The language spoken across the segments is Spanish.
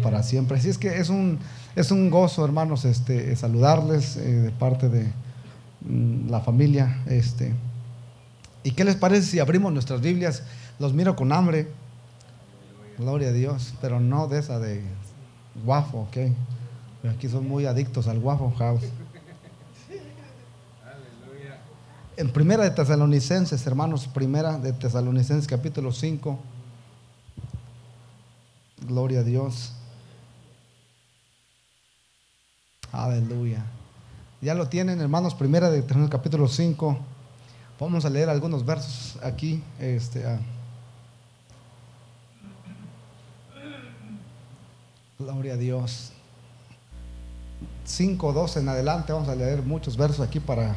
para siempre. Así es que es un, es un gozo, hermanos, este, saludarles eh, de parte de mm, la familia. Este. ¿Y qué les parece si abrimos nuestras Biblias? Los miro con hambre. Gloria a Dios, pero no de esa de guafo, ok. Aquí son muy adictos al guafo house. En primera de Tesalonicenses, hermanos, primera de Tesalonicenses capítulo 5. Gloria a Dios. Aleluya. Ya lo tienen, hermanos, primera de capítulo 5. Vamos a leer algunos versos aquí. Este, ah. Gloria a Dios. 5, 12 en adelante. Vamos a leer muchos versos aquí para,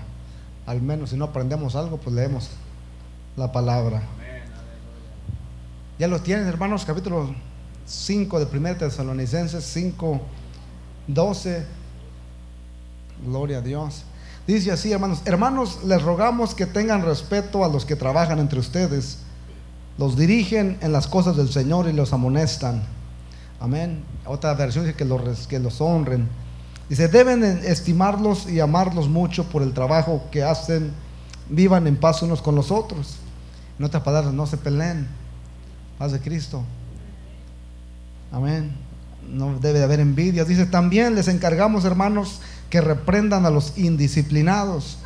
al menos si no aprendemos algo, pues leemos la palabra. Ya lo tienen, hermanos, capítulo 5 de 1 Tesalonicenses 5, 12 Gloria a Dios. Dice así, hermanos, hermanos, les rogamos que tengan respeto a los que trabajan entre ustedes, los dirigen en las cosas del Señor y los amonestan. Amén. Otra versión dice que los, que los honren. Dice, deben estimarlos y amarlos mucho por el trabajo que hacen, vivan en paz unos con los otros. En otras palabras, no se peleen. Paz de Cristo. Amén. No debe de haber envidia. Dice, también les encargamos, hermanos, que reprendan a los indisciplinados,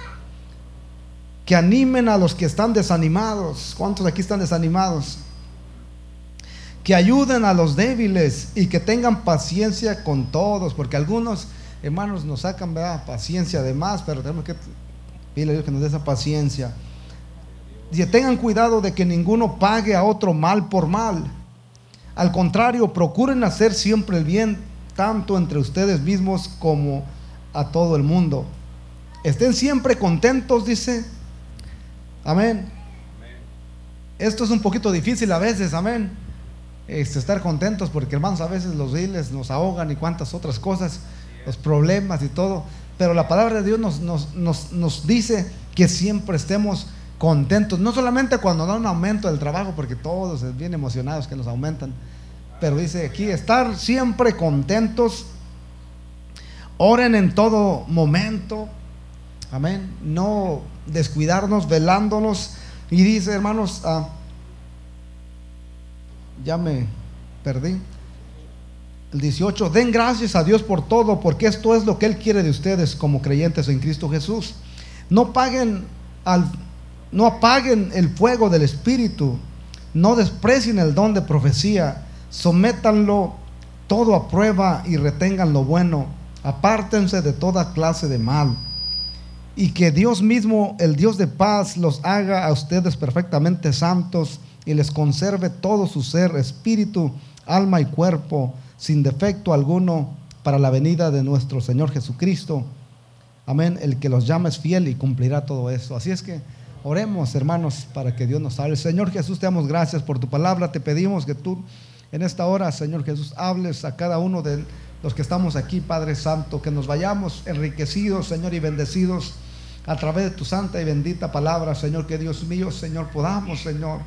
que animen a los que están desanimados. ¿Cuántos aquí están desanimados? Que ayuden a los débiles y que tengan paciencia con todos, porque algunos hermanos nos sacan paciencia de más, pero tenemos que pedirle a Dios que nos dé esa paciencia. Y tengan cuidado de que ninguno pague a otro mal por mal. Al contrario, procuren hacer siempre el bien, tanto entre ustedes mismos como a todo el mundo. Estén siempre contentos, dice. Amén. Esto es un poquito difícil a veces, amén. Este, estar contentos porque hermanos a veces los diles nos ahogan y cuantas otras cosas, los problemas y todo. Pero la palabra de Dios nos, nos, nos dice que siempre estemos contentos. No solamente cuando da un aumento del trabajo, porque todos bien emocionados que nos aumentan. Pero dice aquí, estar siempre contentos Oren en todo momento. Amén. No descuidarnos, velándonos. Y dice, hermanos, ah, ya me perdí. El 18, den gracias a Dios por todo, porque esto es lo que Él quiere de ustedes como creyentes en Cristo Jesús. No paguen al, no apaguen el fuego del Espíritu, no desprecien el don de profecía, sométanlo todo a prueba y retengan lo bueno apártense de toda clase de mal. Y que Dios mismo, el Dios de paz, los haga a ustedes perfectamente santos y les conserve todo su ser, espíritu, alma y cuerpo, sin defecto alguno, para la venida de nuestro Señor Jesucristo. Amén. El que los llama es fiel y cumplirá todo eso. Así es que oremos, hermanos, para que Dios nos hable. Señor Jesús, te damos gracias por tu palabra. Te pedimos que tú en esta hora, Señor Jesús, hables a cada uno de los que estamos aquí, Padre Santo, que nos vayamos enriquecidos, Señor, y bendecidos a través de tu santa y bendita palabra, Señor, que Dios mío, Señor, podamos, Señor,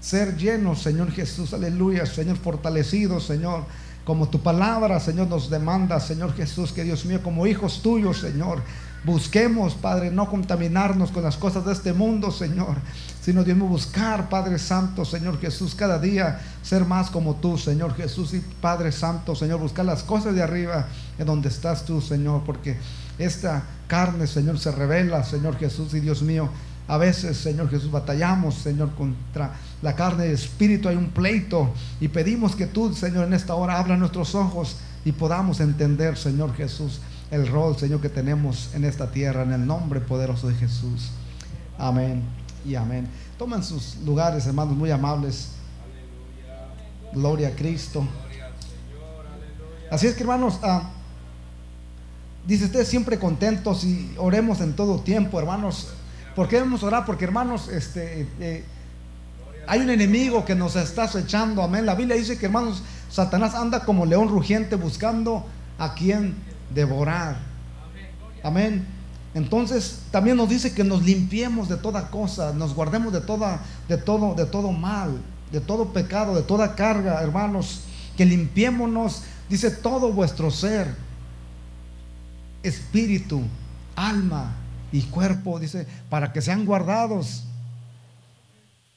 ser llenos, Señor Jesús, aleluya, Señor, fortalecidos, Señor, como tu palabra, Señor, nos demanda, Señor Jesús, que Dios mío, como hijos tuyos, Señor, busquemos, Padre, no contaminarnos con las cosas de este mundo, Señor, sino Dios buscar, Padre Santo, Señor Jesús, cada día ser más como tú, Señor Jesús y Padre Santo, Señor, buscar las cosas de arriba en donde estás tú, Señor, porque esta carne, Señor, se revela, Señor Jesús y Dios mío. A veces, Señor Jesús, batallamos, Señor, contra la carne y el espíritu. Hay un pleito y pedimos que tú, Señor, en esta hora abra nuestros ojos y podamos entender, Señor Jesús, el rol, Señor, que tenemos en esta tierra, en el nombre poderoso de Jesús. Amén y amén. Tomen sus lugares, hermanos, muy amables. Gloria a Cristo. Así es que, hermanos, ah, dice usted siempre contentos y oremos en todo tiempo, hermanos. ¿Por qué debemos orar? Porque, hermanos, este, eh, hay un enemigo que nos está acechando. Amén. La Biblia dice que, hermanos, Satanás anda como león rugiente buscando a quien devorar. Amén. Entonces también nos dice que nos limpiemos de toda cosa, nos guardemos de toda, de todo, de todo mal, de todo pecado, de toda carga, hermanos, que limpiémonos Dice todo vuestro ser, espíritu, alma y cuerpo, dice, para que sean guardados.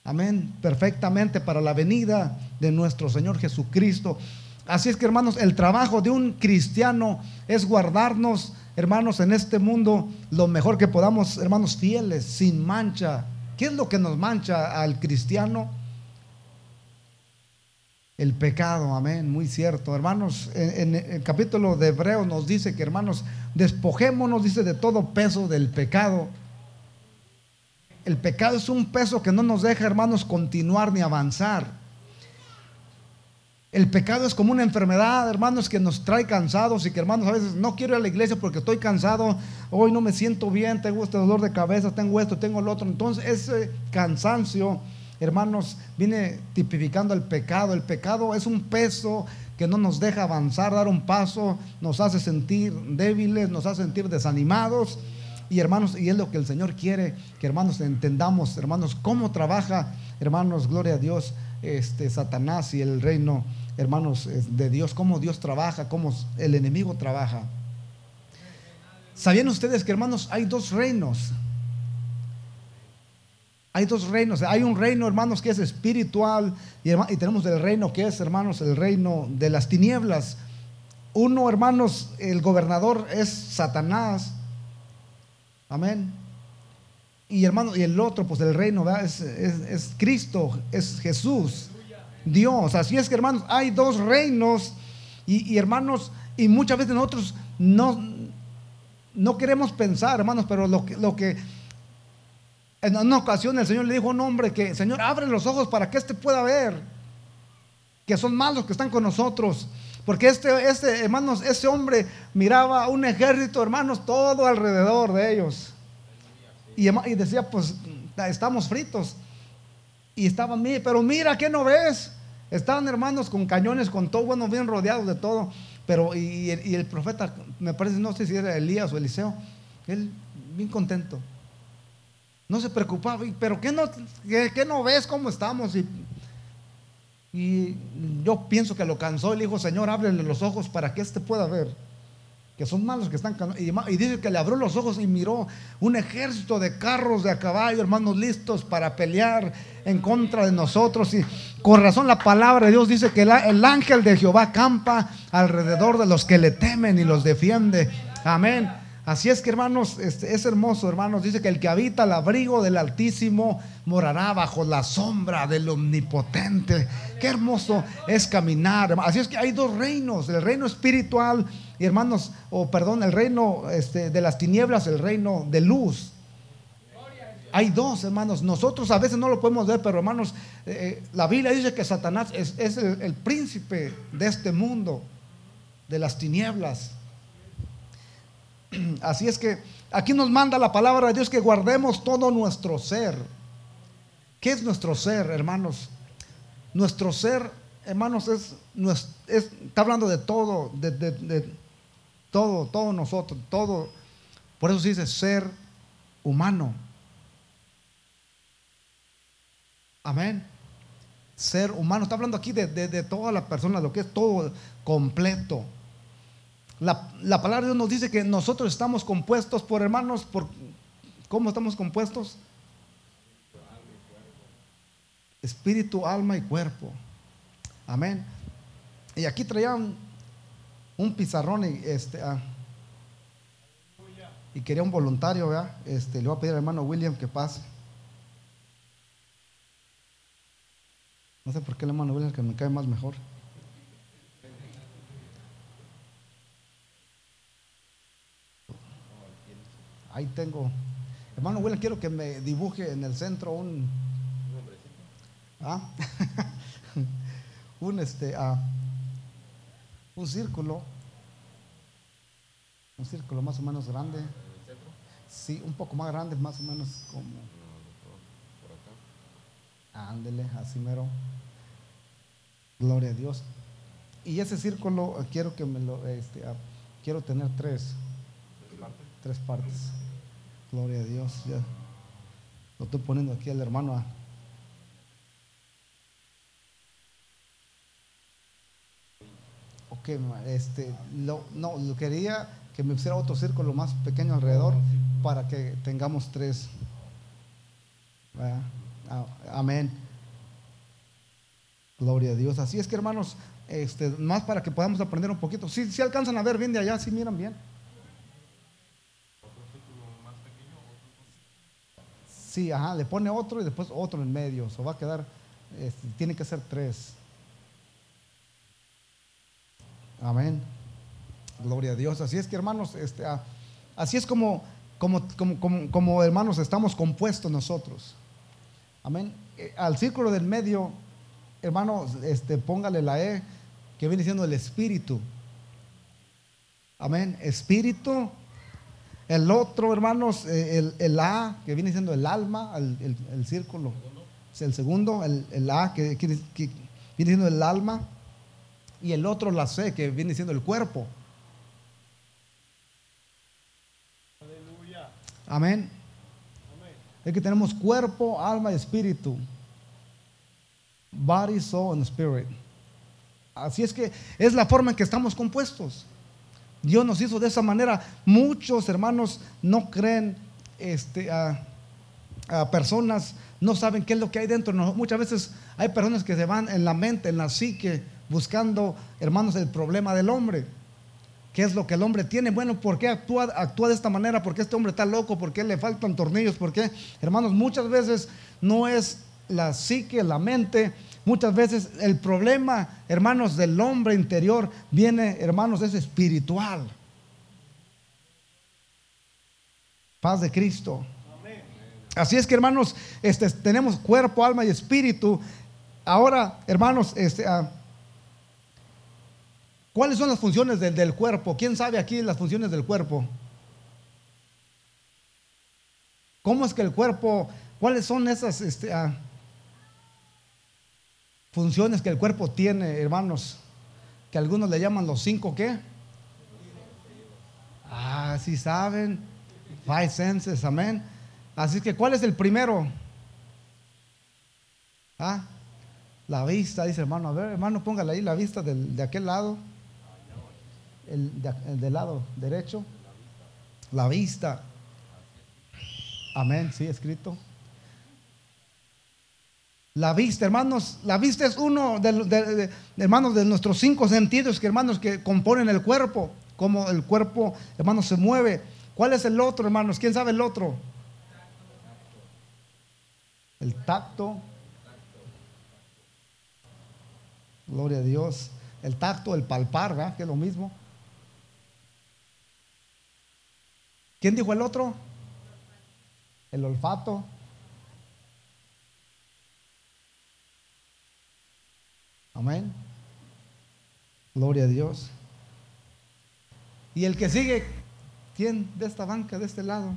Amén, perfectamente para la venida de nuestro Señor Jesucristo. Así es que hermanos, el trabajo de un cristiano es guardarnos, hermanos, en este mundo lo mejor que podamos, hermanos, fieles, sin mancha. ¿Qué es lo que nos mancha al cristiano? El pecado, amén, muy cierto. Hermanos, en, el capítulo de Hebreos nos dice que, hermanos, despojémonos, dice, de todo peso del pecado. El pecado es un peso que no nos deja, hermanos, continuar ni avanzar. El pecado es como una enfermedad, hermanos, que nos trae cansados y que, hermanos, a veces no quiero ir a la iglesia porque estoy cansado, hoy no me siento bien, tengo este dolor de cabeza, tengo esto, tengo lo otro. Entonces, ese cansancio, hermanos, viene tipificando el pecado. El pecado es un peso que no nos deja avanzar, dar un paso, nos hace sentir débiles, nos hace sentir desanimados. Y hermanos, y es lo que el Señor quiere, que hermanos entendamos, hermanos, cómo trabaja, hermanos, gloria a Dios este, Satanás y el reino, hermanos, de Dios, cómo Dios trabaja, cómo el enemigo trabaja. ¿Sabían ustedes que, hermanos, hay dos reinos? Hay dos reinos. Hay un reino, hermanos, que es espiritual y, y tenemos el reino que es, hermanos, el reino de las tinieblas. Uno, hermanos, el gobernador es Satanás. Amén. Y hermano, y el otro, pues el reino, es, es, Cristo, es Jesús, Dios. Así es que hermanos, hay dos reinos y, hermanos, y muchas veces nosotros no, no queremos pensar, hermanos, pero lo que, lo que en una ocasión el Señor le dijo a un hombre que, Señor, abre los ojos para que éste pueda ver que son malos que están con nosotros. Porque este, este, hermanos, ese hombre miraba un ejército, hermanos, todo alrededor de ellos. Y, decía, pues estamos fritos. Y estaban, pero mira, ¿qué no ves? Estaban hermanos con cañones, con todo, bueno, bien rodeados de todo. Pero, y, el profeta, me parece, no sé si era Elías o Eliseo, él bien contento. No se preocupaba, pero ¿qué no, qué, no ves cómo estamos? Y, y yo pienso que lo cansó le dijo, Señor, ábrele los ojos para que éste pueda ver que son malos que están y, y dice que le abrió los ojos y miró un ejército de carros de a caballo, hermanos, listos para pelear en contra de nosotros. Y con razón la palabra de Dios dice que el, ángel de Jehová campa alrededor de los que le temen y los defiende. Amén. Así es que hermanos, este, es hermoso, hermanos. Dice que el que habita el abrigo del Altísimo morará bajo la sombra del Omnipotente. Qué hermoso es caminar. Así es que hay dos reinos, el reino espiritual y hermanos, o perdón, el reino este, de las tinieblas, el reino de luz. Hay dos, hermanos. Nosotros a veces no lo podemos ver, pero hermanos, eh, la Biblia dice que Satanás es, el príncipe de este mundo, de las tinieblas. Así es que aquí nos manda la palabra de Dios que guardemos todo nuestro ser. ¿Qué es nuestro ser, hermanos? Nuestro ser, hermanos, es, está hablando de todo, de, todo, todo nosotros, todo. Por eso se dice ser humano. Amén. Ser humano. Está hablando aquí de, de toda la persona, lo que es todo completo. La, palabra de Dios nos dice que nosotros estamos compuestos por hermanos, por ¿cómo estamos compuestos? Espíritu, alma y cuerpo. Amén. Y aquí traían un pizarrón y este ah, y quería un voluntario, Este, le voy a pedir al hermano William que pase. No sé por qué el hermano William que me cae más mejor. ahí tengo. Hermano William, quiero que me dibuje en el centro un. ¿Ah? un este. Ah, un círculo. Un círculo más o menos grande. Sí, un poco más grande, más o menos como. Ándele, así mero. Gloria a Dios. Y ese círculo quiero que me lo. Este, ah, quiero tener tres. Tres partes. Gloria a Dios. Ya lo estoy poniendo aquí al hermano. Este, lo, no, lo quería que me pusiera otro círculo más pequeño alrededor para que tengamos tres. Ah, amén. Gloria a Dios. Así es que hermanos, este, más para que podamos aprender un poquito. Si ¿Sí, alcanzan a ver bien de allá, si miran bien. Sí, ajá, le pone otro y después otro en medio. O va a quedar, este, tiene que ser tres. Amén. Gloria a Dios. Así es que hermanos, este, así es como, como, como, como, hermanos estamos compuestos nosotros. Amén. Eh, al círculo del medio, hermanos, este, póngale la E, que viene siendo el espíritu. Amén. Espíritu. El otro, hermanos, eh, el, el A, que viene siendo el alma, el, el, círculo. Es el segundo, el, A, que, que viene siendo el alma y el otro la C, que viene siendo el cuerpo. Aleluya. Amén. Es que tenemos cuerpo, alma y espíritu. Body, soul and spirit. Así es que es la forma en que estamos compuestos. Dios nos hizo de esa manera. Muchos hermanos no creen este, a, a personas, no saben qué es lo que hay dentro. muchas veces hay personas que se van en la mente, en la psique, buscando, hermanos, el problema del hombre. ¿Qué es lo que el hombre tiene? Bueno, ¿por qué actúa, actúa de esta manera? ¿Por qué este hombre está loco? ¿Por qué le faltan tornillos? ¿Por qué? Hermanos, muchas veces no es la psique, la mente. Muchas veces el problema, hermanos, del hombre interior viene, hermanos, es espiritual. Paz de Cristo. Así es que, hermanos, este, tenemos cuerpo, alma y espíritu. Ahora, hermanos, este, ah, ¿Cuáles son las funciones del, cuerpo? ¿Quién sabe aquí las funciones del cuerpo? ¿Cómo es que el cuerpo, cuáles son esas este, ah, funciones que el cuerpo tiene, hermanos? Que algunos le llaman los cinco qué? Ah, sí saben. Five senses, amén. Así que, ¿cuál es el primero? Ah, la vista, dice hermano. A ver, hermano, póngale ahí la vista de aquel lado el, del lado derecho, la vista. Amén, sí, escrito. La vista, hermanos, la vista es uno de, hermanos, de nuestros cinco sentidos, que hermanos, que componen el cuerpo, como el cuerpo, hermanos, se mueve. ¿Cuál es el otro, hermanos? ¿Quién sabe el otro? El tacto. Gloria a Dios. El tacto, el palpar, ¿verdad? Que es lo mismo. ¿Quién dijo el otro? El olfato. Amén. Gloria a Dios. Y el que sigue, ¿quién de esta banca, de este lado?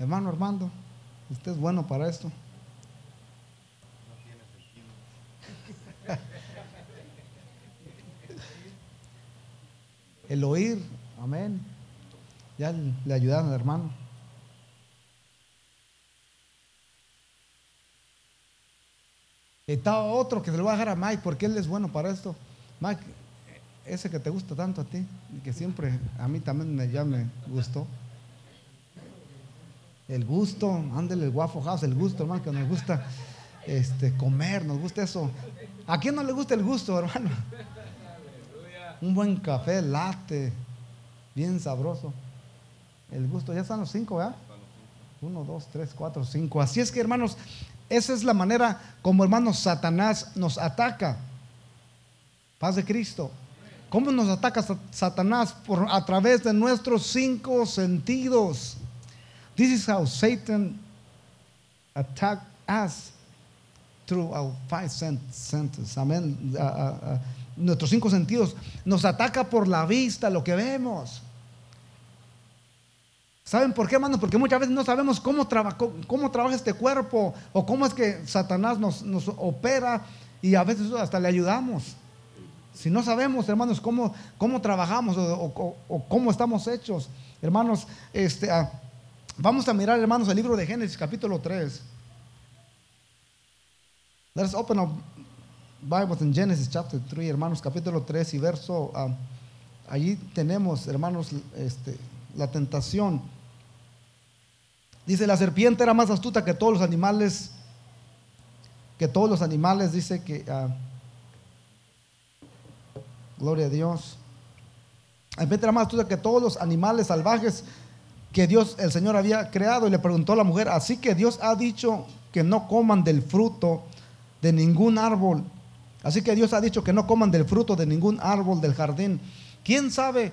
Hermano Armando, usted es bueno para esto. El oír, amén. Ya le ayudaron al hermano. Está otro que se lo va a dejar a Mike porque él es bueno para esto. Mike, ese que te gusta tanto a ti, y que siempre a mí también me, ya me gustó. El gusto, ándele el Waffle House, el gusto, hermano, que nos gusta este, comer, nos gusta eso. ¿A quién no le gusta el gusto, hermano? Un buen café, latte, bien sabroso. El gusto, ya están los cinco, ¿verdad? Uno, dos, tres, cuatro, cinco. Así es que, hermanos, esa es la manera como, hermanos, Satanás nos ataca. Paz de Cristo. ¿Cómo nos ataca Satanás? Por, a través de nuestros cinco sentidos. This is how Satan attack us through our five senses. Amén. nuestros cinco sentidos. Nos ataca por la vista, lo que vemos. ¿Saben por qué, hermanos? Porque muchas veces no sabemos cómo, cómo trabaja este cuerpo o cómo es que Satanás nos, opera y a veces hasta le ayudamos. Si no sabemos, hermanos, cómo, cómo trabajamos o, cómo estamos hechos, hermanos, este, ah, vamos a mirar, hermanos, el libro de Génesis, capítulo 3. Let's open up Bibles in Genesis chapter 3, hermanos, capítulo 3 y verso, ah, allí tenemos, hermanos, este, la tentación. Dice, la serpiente era más astuta que todos los animales, que todos los animales, dice que, ah, gloria a Dios. La serpiente era más astuta que todos los animales salvajes que Dios, el Señor, había creado. Y le preguntó a la mujer, así que Dios ha dicho que no coman del fruto de ningún árbol. Así que Dios ha dicho que no coman del fruto de ningún árbol del jardín. ¿Quién sabe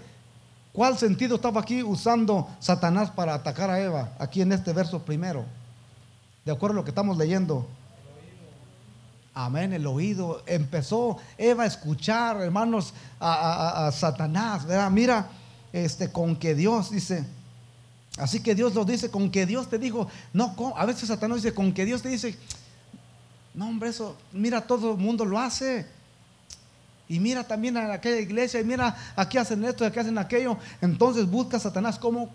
cuál sentido estaba aquí usando Satanás para atacar a Eva? Aquí en este verso primero. De acuerdo a lo que estamos leyendo. Amén, el oído. Empezó Eva a escuchar, hermanos, a, Satanás. Mira, este, con que Dios dice, así que Dios lo dice, con que Dios te dijo, no, a veces Satanás dice, con que Dios te dice, no, hombre, eso, mira, todo el mundo lo hace. Y mira también a aquella iglesia, y mira, aquí hacen esto, aquí hacen aquello. Entonces busca Satanás cómo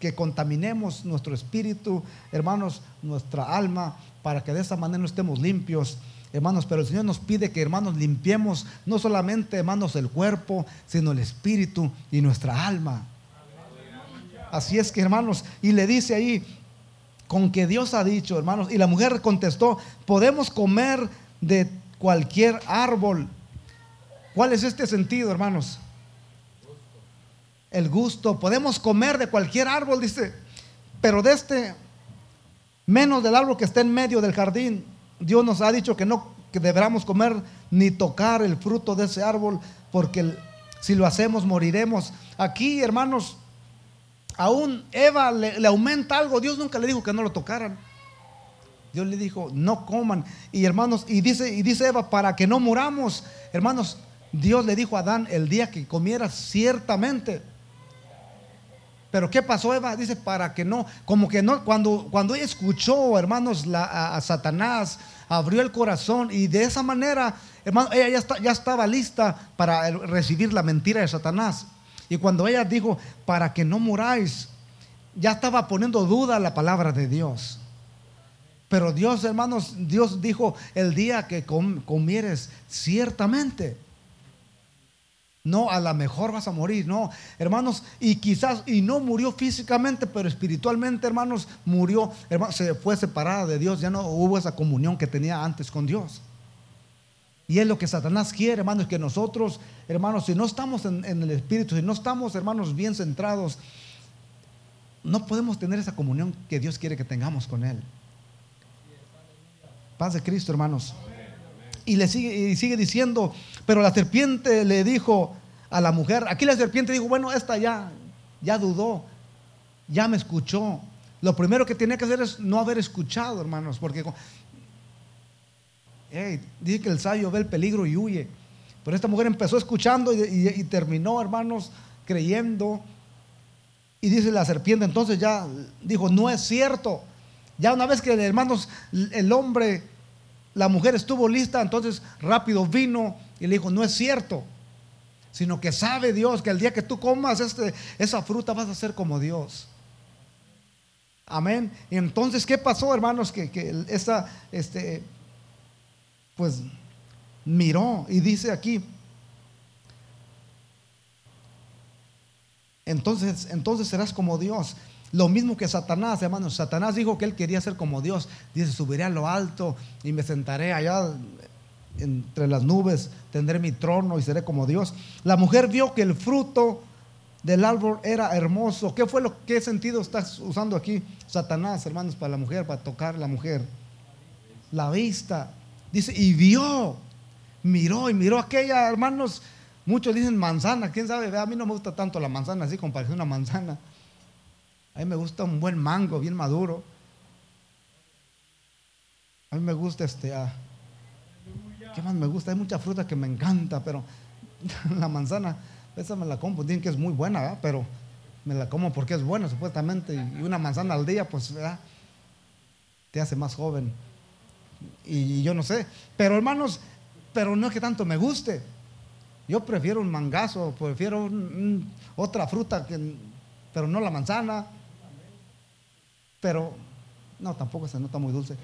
que contaminemos nuestro espíritu, hermanos, nuestra alma, para que de esa manera no estemos limpios. Hermanos, pero el Señor nos pide que, hermanos, limpiemos no solamente, hermanos, el cuerpo, sino el espíritu y nuestra alma. Así es que, hermanos, y le dice ahí, con que Dios ha dicho, hermanos. Y la mujer contestó, podemos comer de cualquier árbol. ¿Cuál es este sentido, hermanos? El gusto. Podemos comer de cualquier árbol, dice. Pero de este, menos del árbol que está en medio del jardín. Dios nos ha dicho que no que deberamos comer ni tocar el fruto de ese árbol, porque si lo hacemos moriremos. Aquí, hermanos, aún Eva le, aumenta algo. Dios nunca le dijo que no lo tocaran. Dios le dijo, no coman. Y hermanos, y dice, y dice Eva, para que no muramos. Hermanos, Dios le dijo a Adán el día que comiera ciertamente. Pero ¿qué pasó Eva? Dice, para que no, como que no, cuando, cuando ella escuchó, hermanos, a, Satanás, abrió el corazón y de esa manera, hermano, ella ya, ya estaba lista para recibir la mentira de Satanás. Y cuando ella dijo, para que no muráis, ya estaba poniendo duda la palabra de Dios. Pero Dios, hermanos, Dios dijo, el día que comieres, ciertamente. No, a lo mejor vas a morir, no, hermanos, y quizás, y no murió físicamente, pero espiritualmente, hermanos, murió, hermanos, se fue separada de Dios, ya no hubo esa comunión que tenía antes con Dios. Y es lo que Satanás quiere, hermanos, que nosotros, hermanos, si no estamos en, el Espíritu, si no estamos, hermanos, bien centrados, no podemos tener esa comunión que Dios quiere que tengamos con Él. Paz de Cristo, hermanos. Y le sigue, y sigue diciendo, pero la serpiente le dijo a la mujer, aquí la serpiente dijo, bueno, esta ya, ya dudó, ya me escuchó. Lo primero que tiene que hacer es no haber escuchado, hermanos, porque dice que el sabio ve el peligro y huye. Pero esta mujer empezó escuchando y, terminó, hermanos, creyendo. Y dice la serpiente, entonces ya dijo, no es cierto. Ya una vez que, hermanos, el hombre, la mujer estuvo lista, entonces rápido vino y le dijo, no es cierto. Sino que sabe Dios que el día que tú comas este, esa fruta vas a ser como Dios. Amén. Y entonces, ¿qué pasó, hermanos? Que, que esa, este, pues miró y dice aquí, entonces, entonces serás como Dios. Lo mismo que Satanás, hermanos. Satanás dijo que él quería ser como Dios. Dice, subiré a lo alto y me sentaré allá entre las nubes, tendré mi trono y seré como Dios. La mujer vio que el fruto del árbol era hermoso. ¿Qué fue lo qué sentido estás usando aquí Satanás, hermanos, para la mujer, para tocar la mujer? La vista. Dice, y vio, miró y miró aquella, hermanos. Muchos dicen manzana, quién sabe, a mí no me gusta tanto la manzana así como parece una manzana. A mí me gusta un buen mango, bien maduro. A mí me gusta este. Ah, ¿Qué más me gusta? Hay mucha fruta que me encanta, pero la manzana, esa me la como, dicen que es muy buena, pero me la como porque es buena, supuestamente. Y una manzana al día, pues, te hace más joven y yo no sé. Pero hermanos, pero no es que tanto me guste. Yo prefiero un mangazo, prefiero otra fruta, que, pero no la manzana. Pero, no, tampoco se nota muy dulce.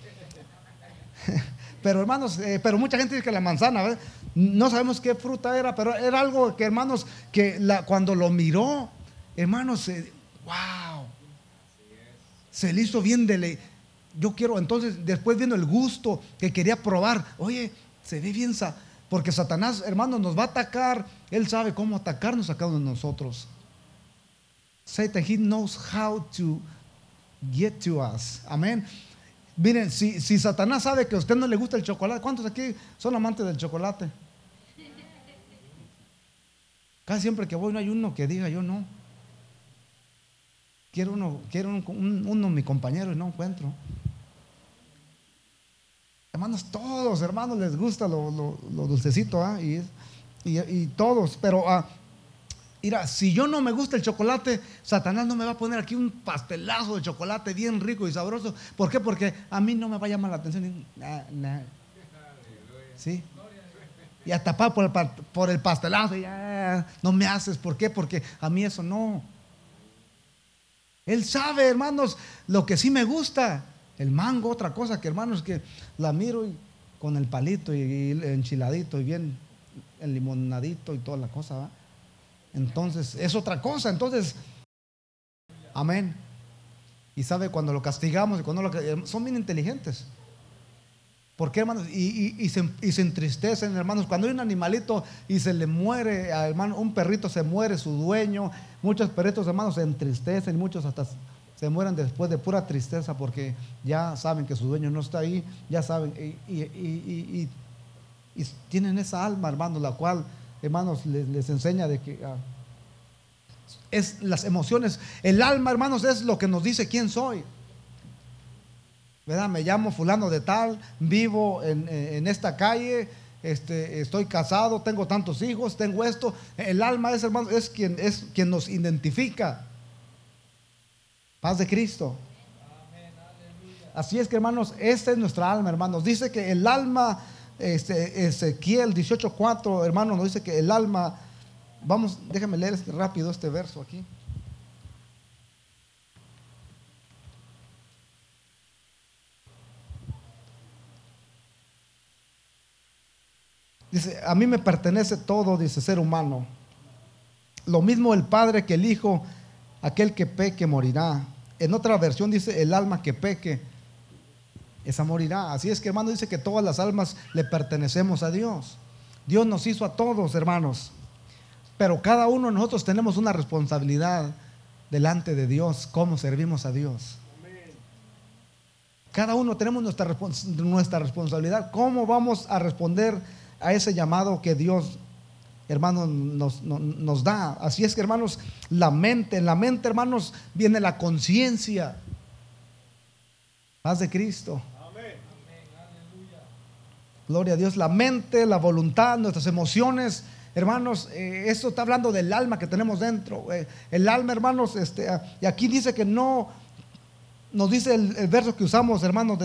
Pero hermanos, eh, pero mucha gente dice que la manzana, no sabemos qué fruta era, pero era algo que hermanos, que cuando lo miró, hermanos, wow, se le hizo bien de Yo quiero, entonces, después viendo el gusto que quería probar, oye, se ve bien, porque Satanás, hermanos, nos va a atacar, él sabe cómo atacarnos a cada uno de nosotros. Satan, he knows how to get to us. Amén. Miren, si, si, Satanás sabe que a usted no le gusta el chocolate, ¿cuántos aquí son amantes del chocolate? Casi siempre que voy no hay uno que diga yo no. Quiero uno, quiero uno, mi compañero y no encuentro. Hermanos, todos, hermanos, les gusta lo, dulcecito, ¿ah? y, y, todos, pero ah, Mira, si yo no me gusta el chocolate, Satanás no me va a poner aquí un pastelazo de chocolate bien rico y sabroso. ¿Por qué? Porque a mí no me va a llamar la atención. ¿Sí? Y a tapar por el, pastelazo, no me haces. ¿Por qué? Porque a mí eso no. Él sabe, hermanos, lo que sí me gusta. El mango, otra cosa que, hermanos, que la miro y, con el palito y, el enchiladito y bien el limonadito y toda la cosa, ¿va? Entonces es otra cosa. Entonces, amén. Y sabe cuando lo castigamos y cuando lo, son bien inteligentes. ¿Por qué, hermanos? Y, se, entristecen, hermanos. Cuando hay un animalito y se le muere, hermano, un perrito se muere, su dueño. Muchos perritos, hermanos, se entristecen. Muchos hasta se mueren después de pura tristeza porque ya saben que su dueño no está ahí. Ya saben. Y, tienen esa alma, hermanos, la cual hermanos, les, enseña de que ah, es las emociones. El alma, hermanos, es lo que nos dice quién soy. ¿Verdad? Me llamo fulano de tal, vivo en, esta calle, este, estoy casado, tengo tantos hijos, tengo esto. El alma es, hermano, es quien, es quien nos identifica. Paz de Cristo. Así es que, hermanos, esta es nuestra alma, hermanos. Dice que el alma este, Ezequiel 18:4, hermano, nos dice que el alma, vamos, déjame leer este rápido este verso aquí. Dice, a mí me pertenece todo, dice ser humano. Lo mismo el Padre que el Hijo, aquel que peque morirá. En otra versión dice, el alma que peque esa morirá. Así es que hermano dice que todas las almas le pertenecemos a Dios. Dios nos hizo a todos, hermanos. Pero cada uno de nosotros tenemos una responsabilidad delante de Dios, cómo servimos a Dios. Cada uno tenemos nuestra, responsabilidad, cómo vamos a responder a ese llamado que Dios, hermanos, nos, nos da. Así es que, hermanos, la mente, en la mente, hermanos, viene la conciencia. Paz de Cristo. Gloria a Dios, la mente, la voluntad, nuestras emociones. Hermanos, eh, esto está hablando del alma que tenemos dentro. Eh, el alma, hermanos, este, ah, y aquí dice que no, nos dice el, verso que usamos, hermanos,